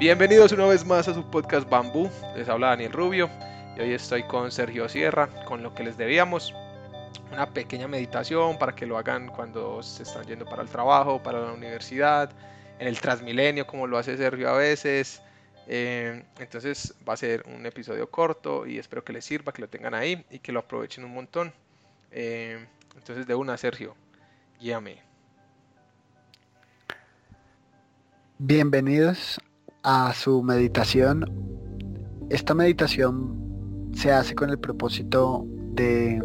Bienvenidos una vez más a su podcast Bambú. Les habla Daniel Rubio y hoy estoy con Sergio Sierra con lo que les debíamos. Una pequeña meditación para que lo hagan cuando se están yendo para el trabajo, para la universidad, en el Transmilenio, como lo hace Sergio a veces. Eh, entonces va a ser un episodio corto y espero que les sirva, que lo tengan ahí y que lo aprovechen un montón. Eh, entonces de una, Sergio, guíame. Bienvenidos a su meditación. Esta meditación se hace con el propósito de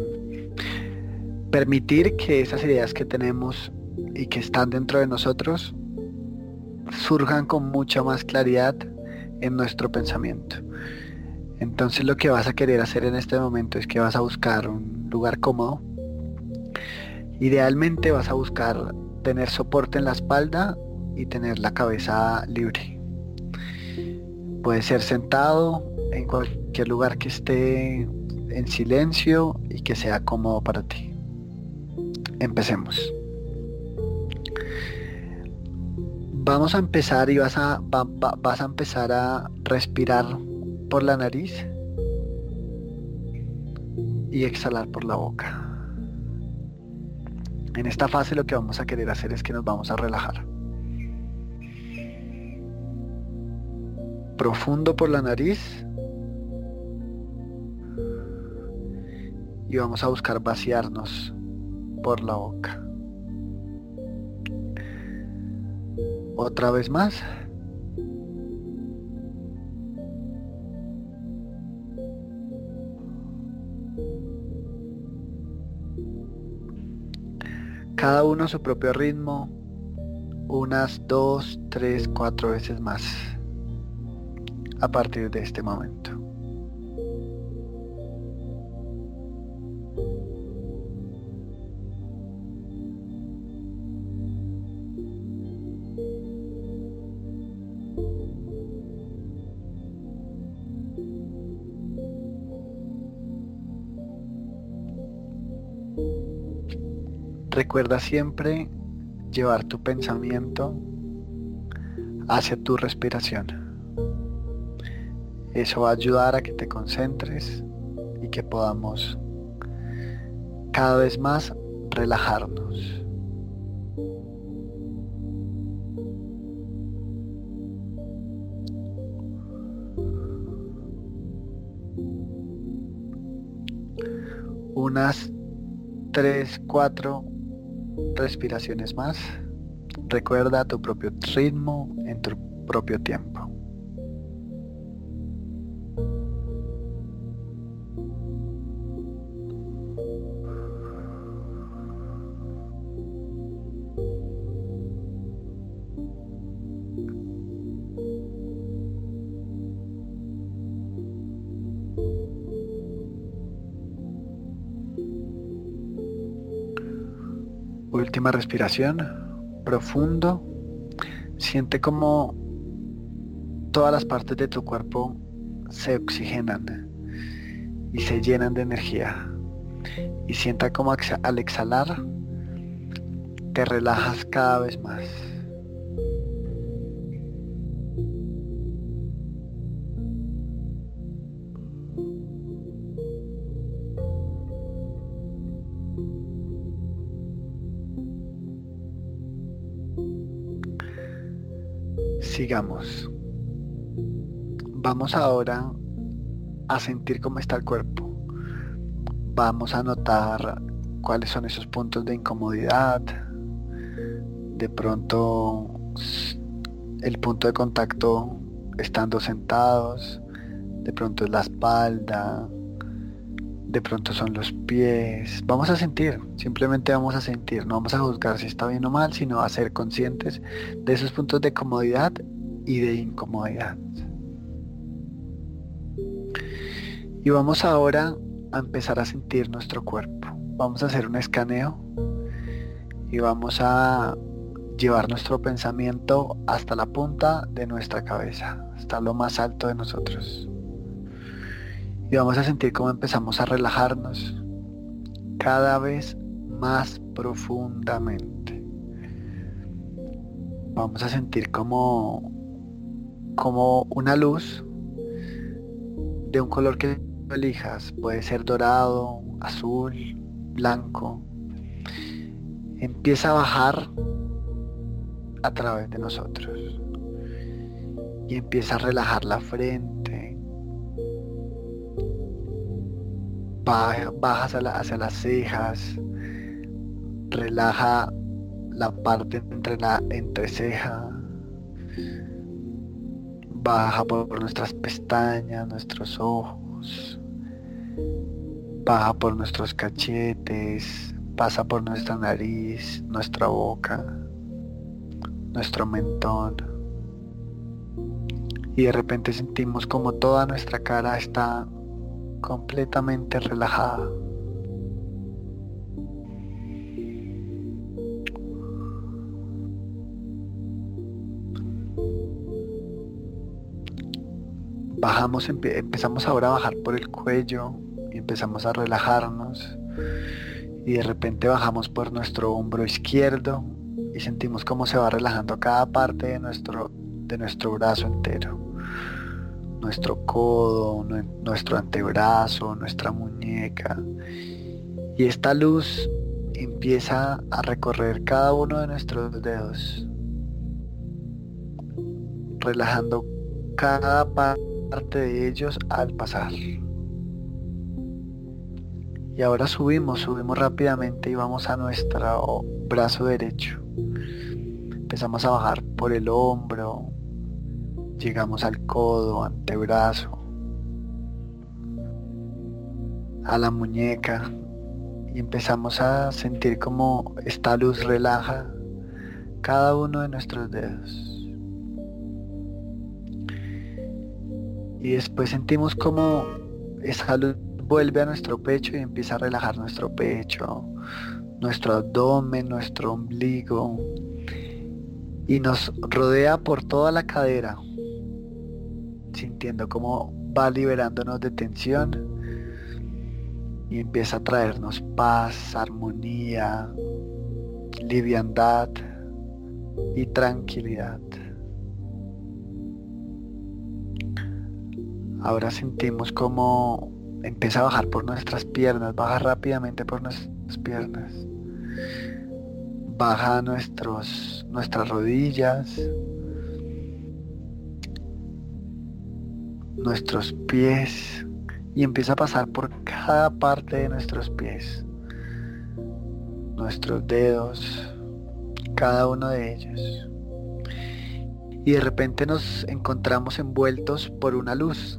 permitir que esas ideas que tenemos y que están dentro de nosotros surjan con mucha más claridad en nuestro pensamiento. Entonces lo que vas a querer hacer en este momento es que vas a buscar un lugar cómodo. Idealmente vas a buscar tener soporte en la espalda y tener la cabeza libre. Puede ser sentado en cualquier lugar que esté en silencio y que sea cómodo para ti. Empecemos. Vamos a empezar y vas a, vas a empezar a respirar por la nariz y exhalar por la boca. En esta fase lo que vamos a querer hacer es que nos vamos a relajar. Profundo por la nariz y vamos a buscar vaciarnos por la boca. Otra vez más. Cada uno a su propio ritmo, unas dos, tres, cuatro veces más a partir de este momento. Recuerda siempre llevar tu pensamiento hacia tu respiración. Eso va a ayudar a que te concentres y que podamos cada vez más relajarnos. Unas 3, 4 respiraciones más. Recuerda tu propio ritmo en tu propio tiempo. Respiración, profundo. Siente como todas las partes de tu cuerpo se oxigenan y se llenan de energía. Y sienta como al exhalar te relajas cada vez más. Sigamos. Vamos ahora a sentir cómo está el cuerpo. Vamos a notar cuáles son esos puntos de incomodidad. De pronto el punto de contacto estando sentados. De pronto es la espalda. De pronto son los pies. Vamos a sentir, simplemente vamos a sentir. No vamos a juzgar si está bien o mal, sino a ser conscientes de esos puntos de comodidad y de incomodidad. Y vamos ahora a empezar a sentir nuestro cuerpo. Vamos a hacer un escaneo y vamos a llevar nuestro pensamiento hasta la punta de nuestra cabeza, hasta lo más alto de nosotros. Y vamos a sentir cómo empezamos a relajarnos cada vez más profundamente. Vamos a sentir como una luz de un color que elijas, puede ser dorado, azul, blanco, empieza a bajar a través de nosotros y empieza a relajar la frente, baja, hacia, las cejas, relaja la parte entre la entreceja, baja por nuestras pestañas, nuestros ojos, baja por nuestros cachetes, pasa por nuestra nariz, nuestra boca, nuestro mentón. Y de repente sentimos como toda nuestra cara está completamente relajada. bajamos, empezamos ahora a bajar por el cuello y empezamos a relajarnos y de repente bajamos por nuestro hombro izquierdo y sentimos cómo se va relajando cada parte de nuestro, de nuestro brazo entero. Nuestro codo, nuestro antebrazo, nuestra muñeca. Y esta luz empieza a recorrer cada uno de nuestros dedos, relajando cada parte de ellos al pasar. Y ahora subimos, subimos rápidamente y vamos a nuestro brazo derecho. Empezamos a bajar por el hombro, llegamos al codo, antebrazo, a la muñeca y empezamos a sentir como esta luz relaja cada uno de nuestros dedos. y después sentimos como esa luz vuelve a nuestro pecho y empieza a relajar nuestro pecho, nuestro abdomen, nuestro ombligo y nos rodea por toda la cadera, sintiendo como va liberándonos de tensión y empieza a traernos paz, armonía, liviandad y tranquilidad. Ahora sentimos como empieza a bajar por nuestras piernas, baja rápidamente por nuestras piernas. Baja nuestros, nuestras rodillas, nuestros pies y empieza a pasar por cada parte de nuestros pies, nuestros dedos, cada uno de ellos. Y de repente nos encontramos envueltos por una luz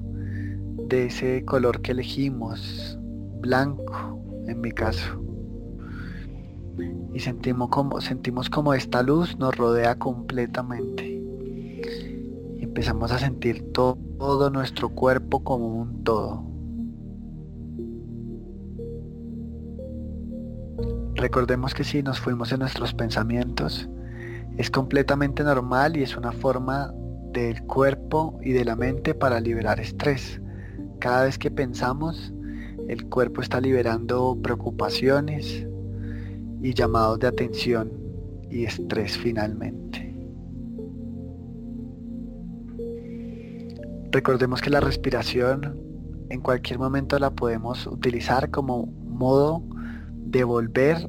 de ese color que elegimos, blanco en mi caso. Y sentimos como, sentimos como esta luz nos rodea completamente. Empezamos a sentir todo nuestro cuerpo como un todo. Recordemos que si nos fuimos en nuestros pensamientos, es completamente normal y es una forma del cuerpo y de la mente para liberar estrés. Cada vez que pensamos, el cuerpo está liberando preocupaciones y llamados de atención y estrés finalmente. Recordemos que la respiración en cualquier momento la podemos utilizar como modo de volver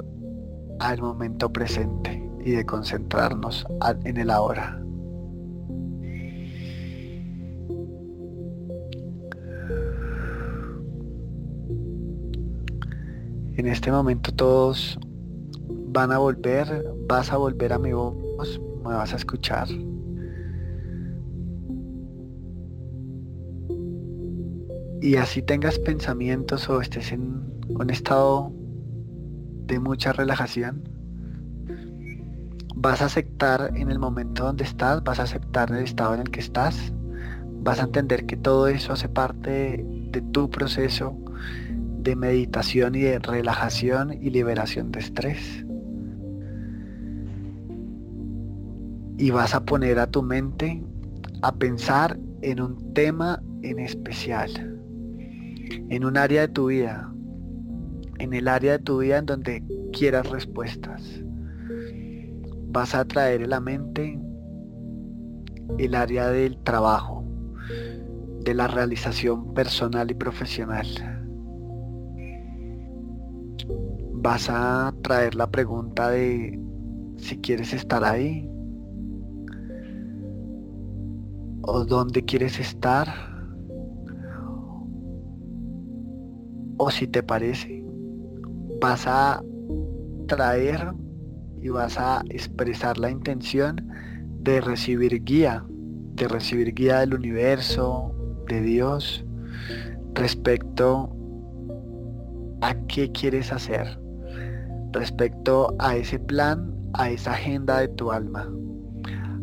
al momento presente y de concentrarnos en el ahora. En este momento todos van a volver, vas a volver a mi voz, me vas a escuchar. Y así tengas pensamientos o estés en un estado de mucha relajación, vas a aceptar en el momento donde estás, vas a aceptar el estado en el que estás, vas a entender que todo eso hace parte de tu proceso de meditación y de relajación y liberación de estrés. Y vas a poner a tu mente a pensar en un tema en especial, en un área de tu vida, en el área de tu vida en donde quieras respuestas. Vas a traer a la mente el área del trabajo, de la realización personal y profesional. Vas a traer la pregunta de si quieres estar ahí o dónde quieres estar o si te parece vas a traer y vas a expresar la intención de recibir guía, de recibir guía del universo, de Dios, respecto a qué quieres hacer, respecto a ese plan, a esa agenda de tu alma,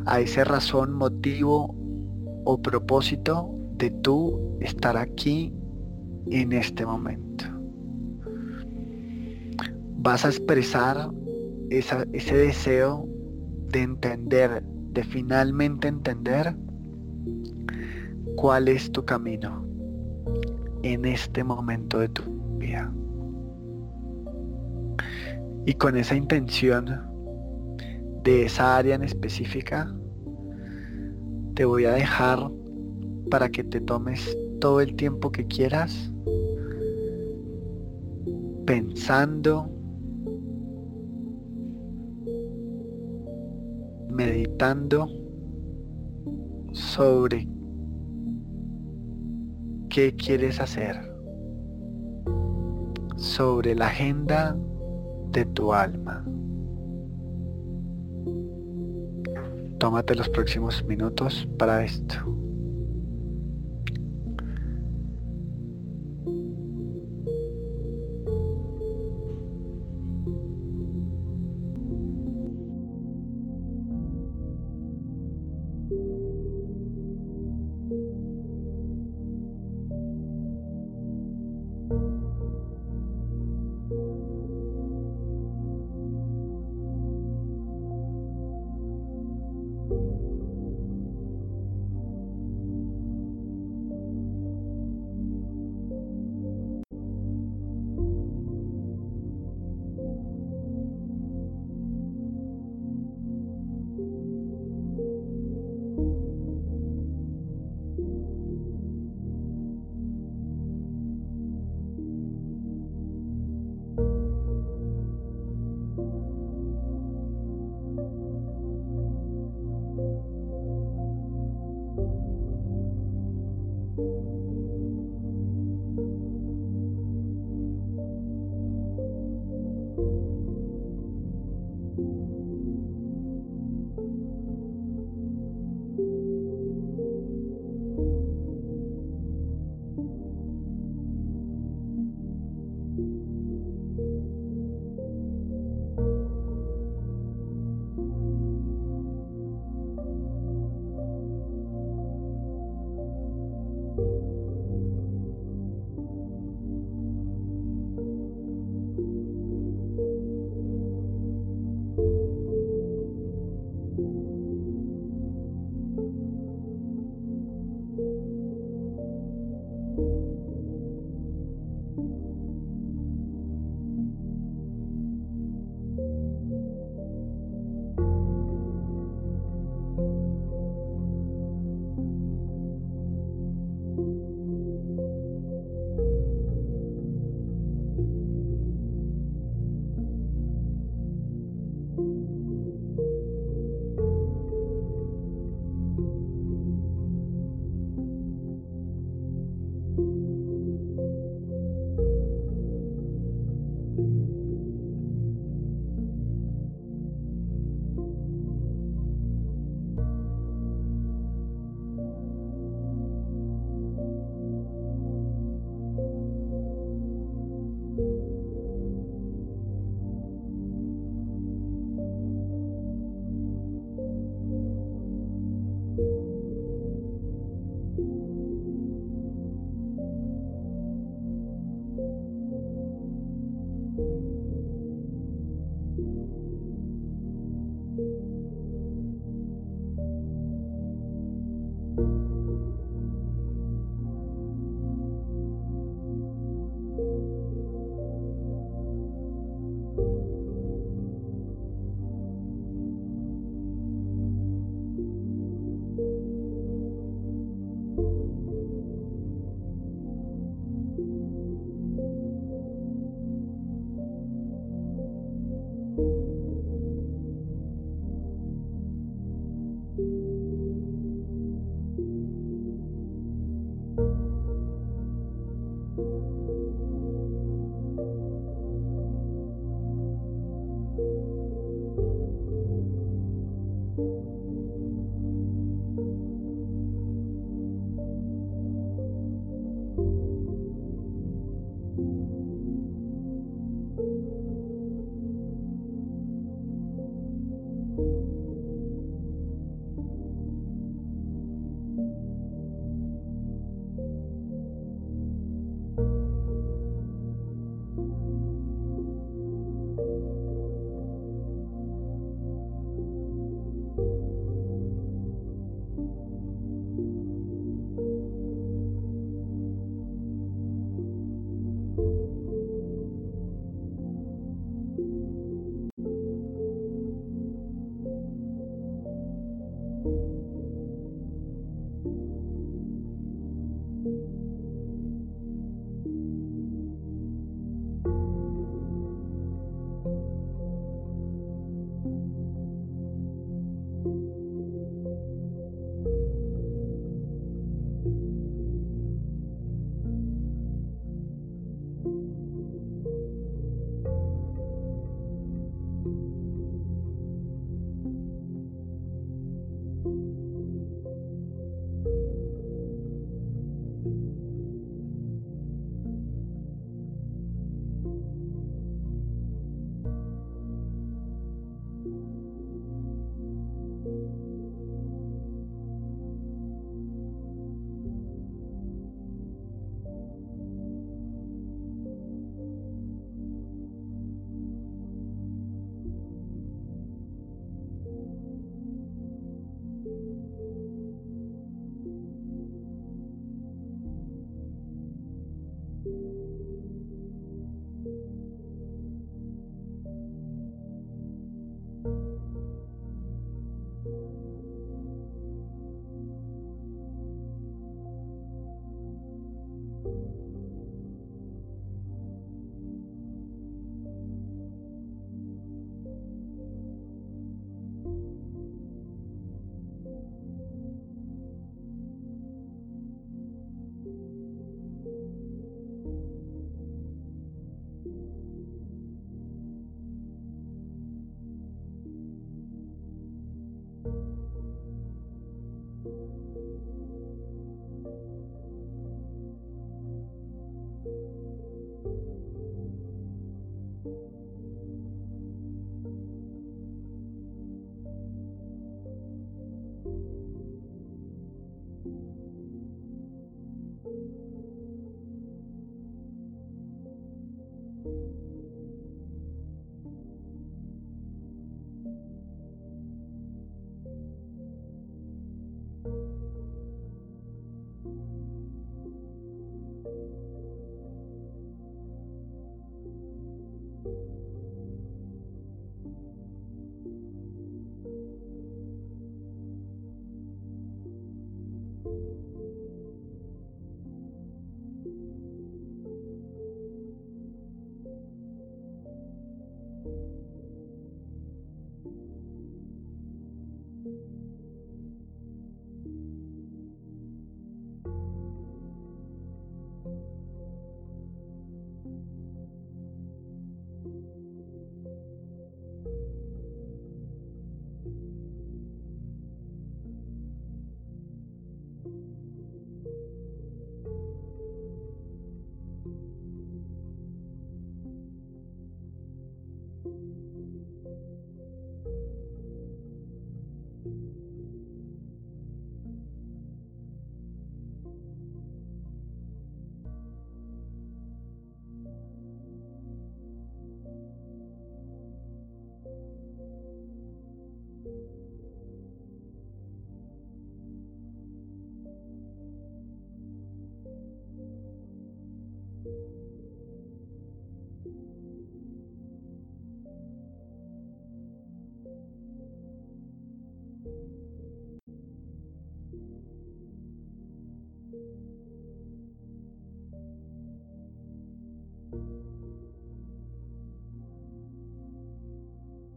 a esa razón, motivo o propósito de tú estar aquí en este momento. Vas a expresar ese deseo de entender, de finalmente entender cuál es tu camino en este momento de tu vida. Y con esa intención de esa área en específica, te voy a dejar para que te tomes todo el tiempo que quieras pensando meditando sobre qué quieres hacer, sobre la agenda de tu alma. Tómate los próximos minutos para esto.